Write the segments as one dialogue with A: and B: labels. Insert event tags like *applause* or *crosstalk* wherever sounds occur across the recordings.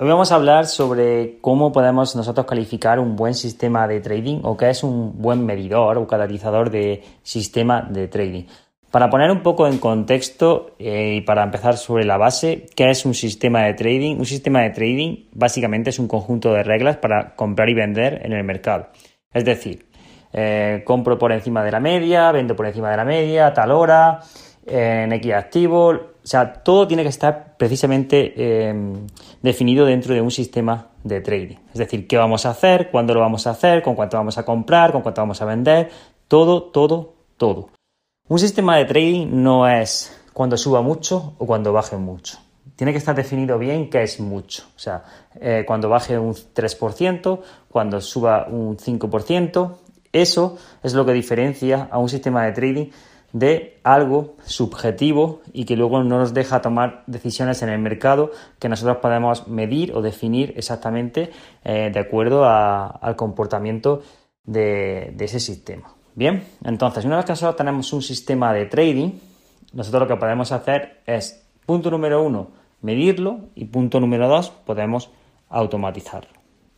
A: Hoy vamos a hablar sobre cómo podemos nosotros calificar un buen sistema de trading o qué es un buen medidor o catalizador de sistema de trading. Para poner un poco en contexto eh, y para empezar sobre la base, ¿qué es un sistema de trading? Un sistema de trading básicamente es un conjunto de reglas para comprar y vender en el mercado. Es decir, eh, compro por encima de la media, vendo por encima de la media, a tal hora, en X activo, o sea, todo tiene que estar precisamente em, definido dentro de un sistema de trading. Es decir, qué vamos a hacer, cuándo lo vamos a hacer, con cuánto vamos a comprar, con cuánto vamos a vender, todo, todo, todo. Un sistema de trading no es cuando suba mucho o cuando baje mucho. Tiene que estar definido bien qué es mucho. O sea, eh, cuando baje un 3%, cuando suba un 5%. Eso es lo que diferencia a un sistema de trading de algo subjetivo y que luego no nos deja tomar decisiones en el mercado que nosotros podemos medir o definir exactamente eh, de acuerdo al comportamiento de, ese sistema. Bien, entonces una vez que nosotros tenemos un sistema de trading, nosotros lo que podemos hacer es, punto número uno, medirlo y punto número dos, podemos automatizarlo.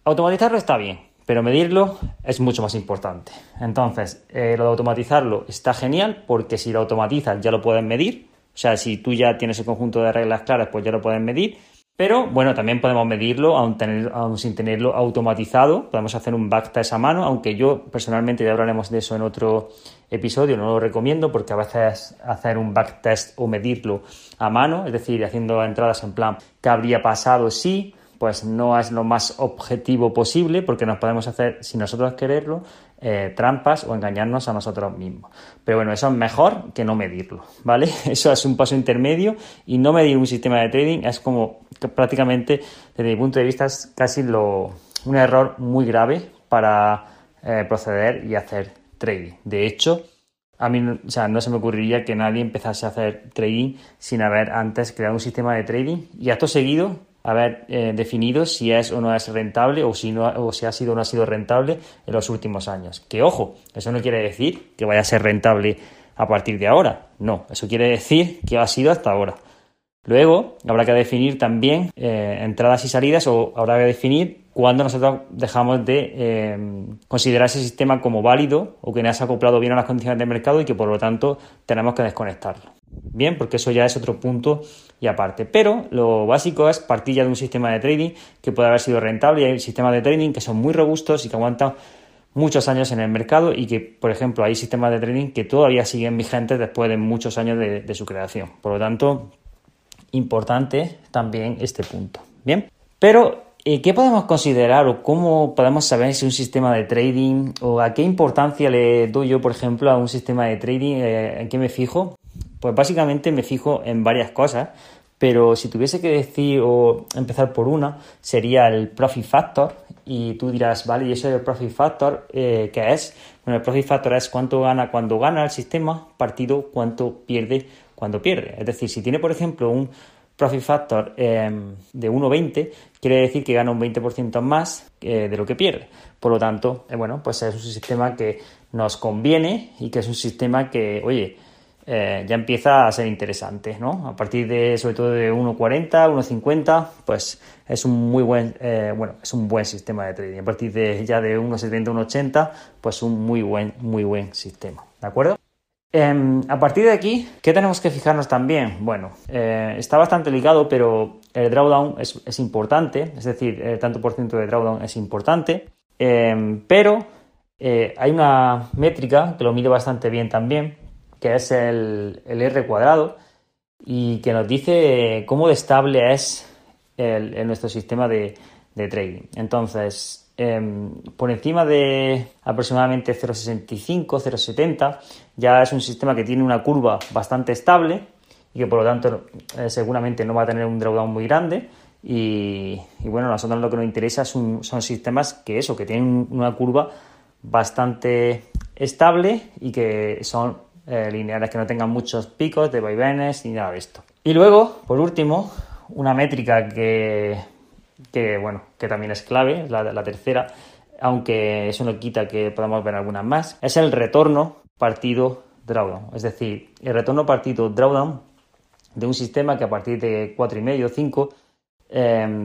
A: Automatizarlo está bien, pero medirlo es mucho más importante. Entonces, eh, lo de automatizarlo está genial porque si lo automatizas ya lo puedes medir. O sea, si tú ya tienes el conjunto de reglas claras, pues ya lo puedes medir. Pero bueno, también podemos medirlo aún, sin tenerlo automatizado. Podemos hacer un backtest a mano, aunque yo personalmente ya hablaremos de eso en otro episodio, no lo recomiendo porque a veces hacer un backtest o medirlo a mano, es decir, haciendo entradas en plan, ¿qué habría pasado si? Pues no es lo más objetivo posible porque nos podemos hacer, si nosotros quererlo, eh, trampas o engañarnos a nosotros mismos. Pero bueno, eso es mejor que no medirlo, ¿vale? *laughs* Eso es un paso intermedio y no medir un sistema de trading es como prácticamente, desde mi punto de vista, es casi lo, un error muy grave para eh, proceder y hacer trading. De hecho, a mí o sea, no se me ocurriría que nadie empezase a hacer trading sin haber antes creado un sistema de trading y acto seguido haber eh, definido si es o no es rentable o si, no, o si ha sido o no ha sido rentable en los últimos años. Que ojo, eso no quiere decir que vaya a ser rentable a partir de ahora. No, eso quiere decir que ha sido hasta ahora. Luego habrá que definir también eh, entradas y salidas o habrá que definir cuándo nosotros dejamos de eh, considerar ese sistema como válido o que no se ha acoplado bien a las condiciones del mercado y que por lo tanto tenemos que desconectarlo. Bien, porque eso ya es otro punto y aparte. Pero lo básico es partir ya de un sistema de trading que puede haber sido rentable y hay sistemas de trading que son muy robustos y que aguantan muchos años en el mercado y que, por ejemplo, hay sistemas de trading que todavía siguen vigentes después de muchos años de, su creación. Por lo tanto, importante también este punto. Bien, pero eh, ¿qué podemos considerar o cómo podemos saber si un sistema de trading o a qué importancia le doy yo, por ejemplo, a un sistema de trading? Eh, ¿En qué me fijo? Pues básicamente me fijo en varias cosas, pero si tuviese que decir o empezar por una, sería el profit factor. Y tú dirás, vale, ¿y eso es el profit factor eh, qué es? Bueno, el profit factor es cuánto gana cuando gana el sistema, partido cuánto pierde cuando pierde. Es decir, si tiene, por ejemplo, un profit factor em, de 1,20, quiere decir que gana un 20% más eh, de lo que pierde. Por lo tanto, eh, bueno, pues es un sistema que nos conviene y que es un sistema que, oye, eh, ya empieza a ser interesante, ¿no? A partir de, sobre todo de 1.40, 1.50, pues es un muy buen, eh, bueno, es un buen sistema de trading. A partir de ya de 1.70, 1.80, pues un muy buen, muy buen sistema, ¿de acuerdo? Em, a partir de aquí, ¿qué tenemos que fijarnos también? Bueno, eh, está bastante ligado, pero el drawdown es, importante, es decir, el tanto por ciento de drawdown es importante, em, pero hay una métrica que lo mide bastante bien también, que es el, R cuadrado, y que nos dice cómo de estable es el, nuestro sistema de, trading. Entonces, em, por encima de aproximadamente 0,65, 0,70, ya es un sistema que tiene una curva bastante estable y que por lo tanto eh, seguramente no va a tener un drawdown muy grande. Y, bueno, a nosotros lo que nos interesa son, son sistemas que eso, que tienen una curva bastante estable y que son eh, lineales, que no tengan muchos picos de vaivenes ni nada de esto. Y luego, por último, una métrica que, bueno, que también es clave, la, la tercera, aunque eso no quita que podamos ver algunas más, es el retorno partido drawdown. Es decir, el retorno partido drawdown de un sistema que a partir de 4,5 o 5,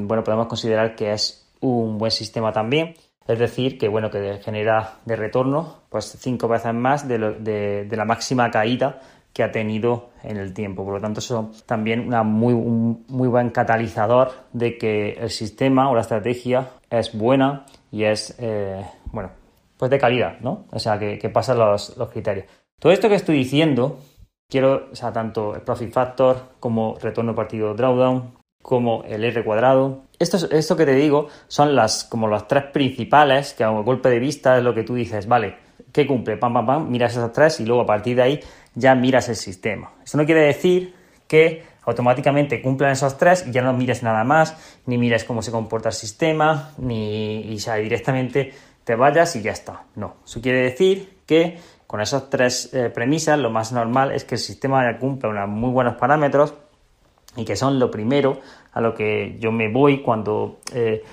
A: bueno, podemos considerar que es un buen sistema también. Es decir, que bueno, que genera de retorno pues cinco veces más de, la máxima caída que ha tenido en el tiempo. Por lo tanto, eso también muy, un muy buen catalizador de que el sistema o la estrategia es buena y es, eh, bueno, pues de calidad, ¿no? O sea, que, que pasa los, los criterios. Todo esto que estoy diciendo, quiero, o sea, tanto el profit factor como retorno partido drawdown, como el R cuadrado. Esto, esto que te digo son las, como las tres principales, que a golpe de vista es lo que tú dices, vale, ¿qué cumple? Pam, pam, pam, miras esas tres y luego a partir de ahí ya miras el sistema. Eso no quiere decir que automáticamente cumplan esos tres y ya no mires nada más, ni mires cómo se comporta el sistema, ni y ya directamente te vayas y ya está. No, eso quiere decir que con esas tres eh, premisas lo más normal es que el sistema cumpla unos muy buenos parámetros y que son lo primero a lo que yo me voy cuando eh,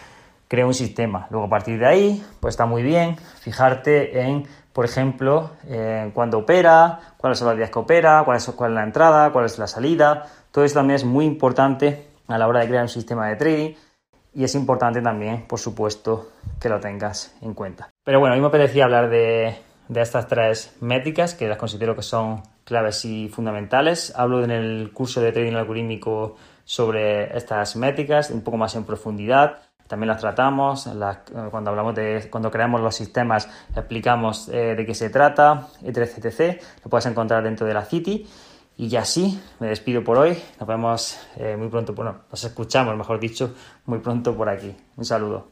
A: creo un sistema. Luego a partir de ahí, pues está muy bien fijarte en, por ejemplo, eh, cuándo opera, cuáles son los días que opera, cuál es, cuál es la entrada, cuál es la salida. Todo eso también es muy importante a la hora de crear un sistema de trading y es importante también, por supuesto, que lo tengas en cuenta. Pero bueno, a mí me apetecía hablar de, de estas tres métricas que las considero que son claves y fundamentales. Hablo en el curso de trading algorítmico sobre estas métricas un poco más en profundidad. También las tratamos, cuando hablamos de, cuando creamos los sistemas, explicamos eh, de qué se trata, etc, etc. Lo puedes encontrar dentro de la City. Y ya sí, me despido por hoy. Nos vemos eh, muy pronto, bueno, nos escuchamos, mejor dicho, muy pronto por aquí. Un saludo.